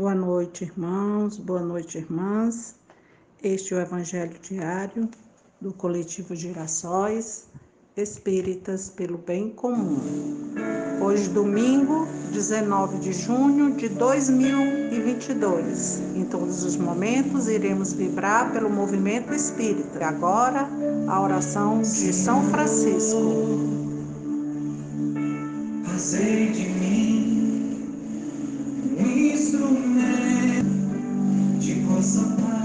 Boa noite, irmãos, boa noite, irmãs. Este é o Evangelho Diário do Coletivo Girassóis Espíritas pelo Bem Comum. Hoje, domingo, 19 de junho de 2022. Em todos os momentos, iremos vibrar pelo movimento espírita. Agora, a oração de São Francisco. Fazei sometimes.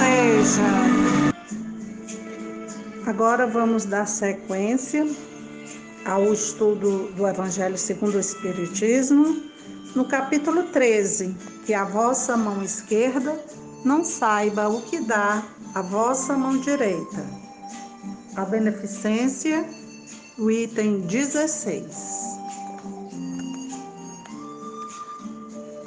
Seja. Agora vamos dar sequência ao estudo do Evangelho segundo o Espiritismo, no capítulo 13, que a vossa mão esquerda não saiba o que dá a vossa mão direita. A beneficência, o item 16.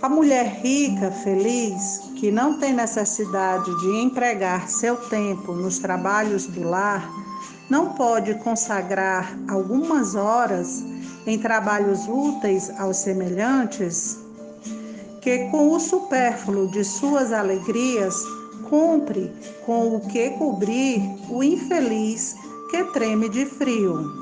A mulher rica, feliz, que não tem necessidade de empregar seu tempo nos trabalhos do lar, não pode consagrar algumas horas em trabalhos úteis aos semelhantes, que com o supérfluo de suas alegrias cumpre com o que cobrir o infeliz que treme de frio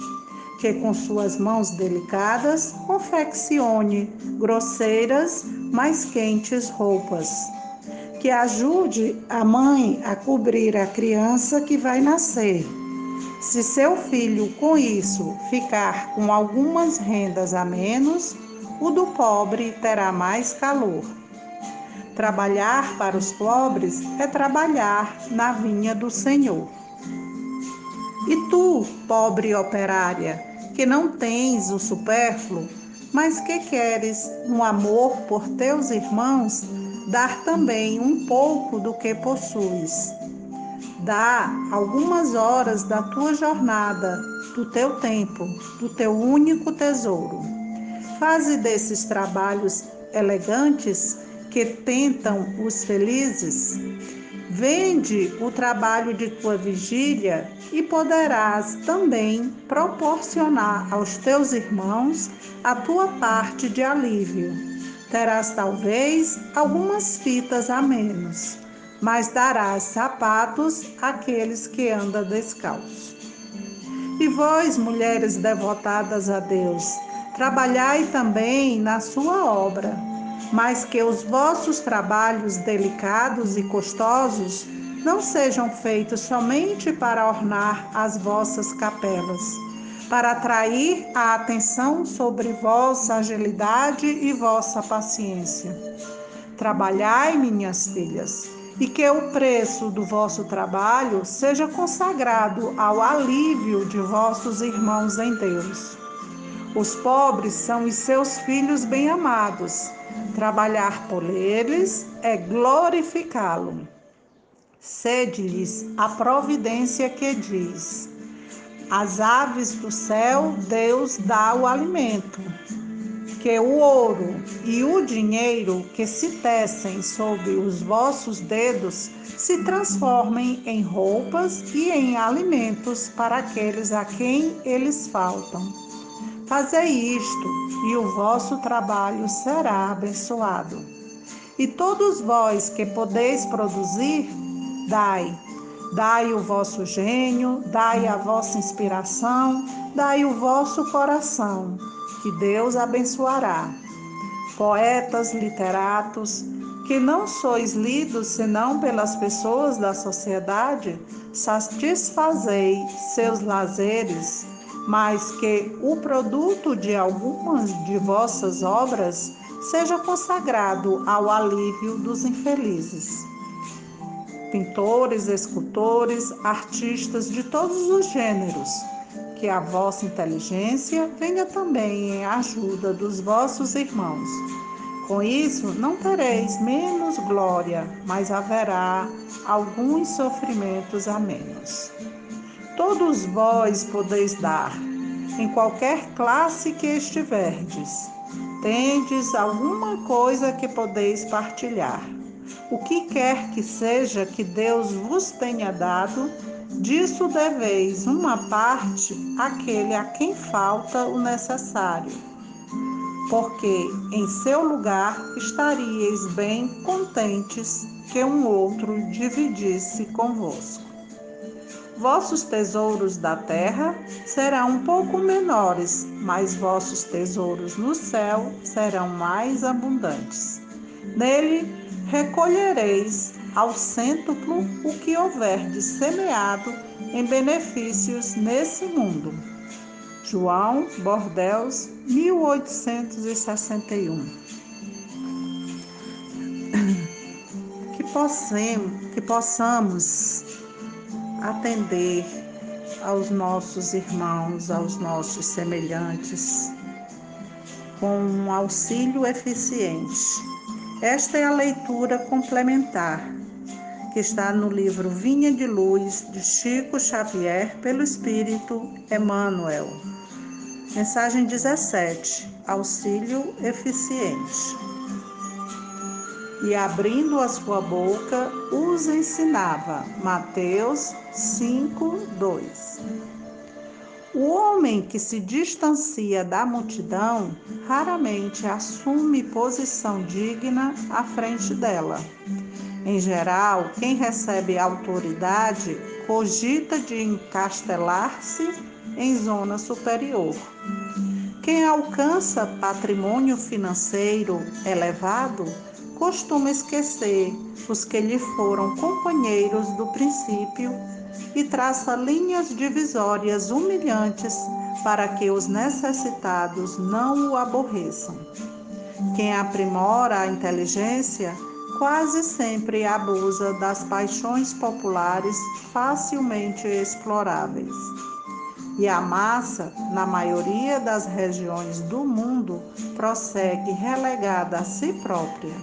que com suas mãos delicadas confeccione grosseiras, mas quentes roupas. Que ajude a mãe a cobrir a criança que vai nascer. Se seu filho com isso ficar com algumas rendas a menos, o do pobre terá mais calor. Trabalhar para os pobres é trabalhar na vinha do Senhor. E tu, pobre operária, que não tens o supérfluo, mas que queres, no amor por teus irmãos, dar também um pouco do que possuis. Dá algumas horas da tua jornada, do teu tempo, do teu único tesouro. Faze desses trabalhos elegantes que tentam os felizes Vende o trabalho de tua vigília e poderás também proporcionar aos teus irmãos a tua parte de alívio. Terás talvez algumas fitas a menos, mas darás sapatos àqueles que andam descalços. E vós, mulheres devotadas a Deus, trabalhai também na sua obra mas que os vossos trabalhos delicados e custosos não sejam feitos somente para ornar as vossas capelas, para atrair a atenção sobre vossa agilidade e vossa paciência. Trabalhai, minhas filhas, e que o preço do vosso trabalho seja consagrado ao alívio de vossos irmãos em Deus. Os pobres são os seus filhos bem-amados Trabalhar por eles é glorificá-lo. Sede-lhes a providência que diz: As aves do céu Deus dá o alimento. Que o ouro e o dinheiro que se tecem sob os vossos dedos se transformem em roupas e em alimentos para aqueles a quem eles faltam. Fazei isto, e o vosso trabalho será abençoado. E todos vós que podeis produzir, dai. Dai o vosso gênio, dai a vossa inspiração, dai o vosso coração, que Deus abençoará. Poetas, literatos, que não sois lidos senão pelas pessoas da sociedade, satisfazei seus lazeres mas que o produto de algumas de vossas obras seja consagrado ao alívio dos infelizes. Pintores, escultores, artistas de todos os gêneros, que a vossa inteligência venha também em ajuda dos vossos irmãos. Com isso, não tereis menos glória, mas haverá alguns sofrimentos a menos. Todos vós podeis dar, em qualquer classe que estiverdes. Tendes alguma coisa que podeis partilhar. O que quer que seja que Deus vos tenha dado, disso deveis uma parte àquele a quem falta o necessário. Porque em seu lugar estaríeis bem contentes que um outro dividisse convosco. Vossos tesouros da terra serão um pouco menores, mas vossos tesouros no céu serão mais abundantes. Nele recolhereis ao cêntuplo o que houverdes semeado em benefícios nesse mundo. João Bordeus, 1861. Que possamos, que possamos atender aos nossos irmãos, aos nossos semelhantes, com um auxílio eficiente. Esta é a leitura complementar que está no livro Vinha de Luz de Chico Xavier pelo Espírito Emmanuel. Mensagem 17: Auxílio eficiente e abrindo a sua boca, os ensinava. Mateus 5, 2. O homem que se distancia da multidão raramente assume posição digna à frente dela. Em geral, quem recebe autoridade cogita de encastelar-se em zona superior. Quem alcança patrimônio financeiro elevado costuma esquecer os que lhe foram companheiros do princípio e traça linhas divisórias humilhantes para que os necessitados não o aborreçam. Quem aprimora a inteligência quase sempre abusa das paixões populares facilmente exploráveis. E a massa, na maioria das regiões do mundo, prossegue relegada a si própria.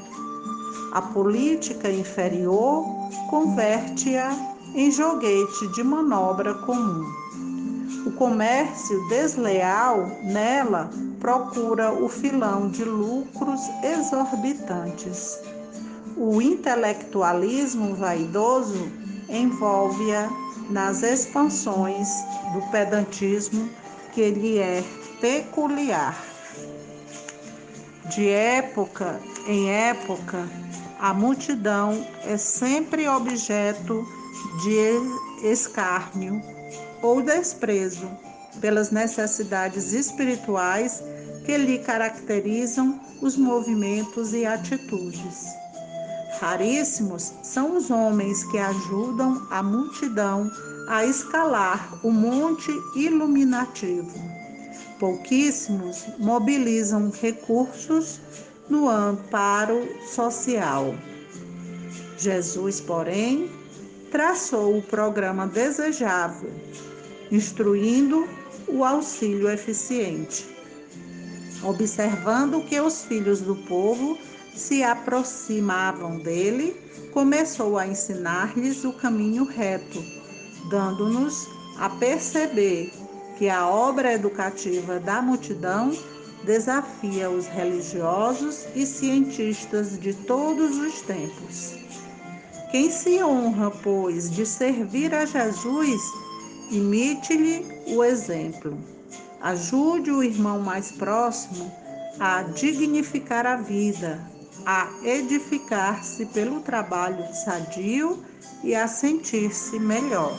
A política inferior converte-a em joguete de manobra comum. O comércio desleal nela procura o filão de lucros exorbitantes. O intelectualismo vaidoso envolve-a nas expansões do pedantismo que lhe é peculiar. De época em época, a multidão é sempre objeto de escárnio ou desprezo pelas necessidades espirituais que lhe caracterizam os movimentos e atitudes. Raríssimos são os homens que ajudam a multidão a escalar o monte iluminativo. Pouquíssimos mobilizam recursos no amparo social. Jesus, porém, traçou o programa desejável, instruindo o auxílio eficiente. Observando que os filhos do povo se aproximavam dele, começou a ensinar-lhes o caminho reto, dando-nos a perceber que a obra educativa da multidão desafia os religiosos e cientistas de todos os tempos. Quem se honra, pois, de servir a Jesus, imite-lhe o exemplo. Ajude o irmão mais próximo a dignificar a vida, a edificar-se pelo trabalho sadio e a sentir-se melhor.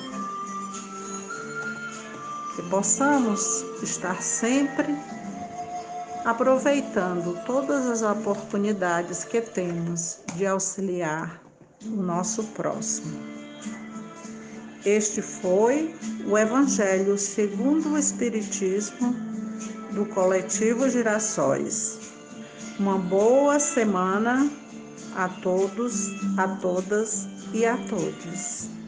Que possamos estar sempre aproveitando todas as oportunidades que temos de auxiliar o nosso próximo. Este foi o Evangelho segundo o Espiritismo do Coletivo Girassóis. Uma boa semana a todos, a todas e a todos.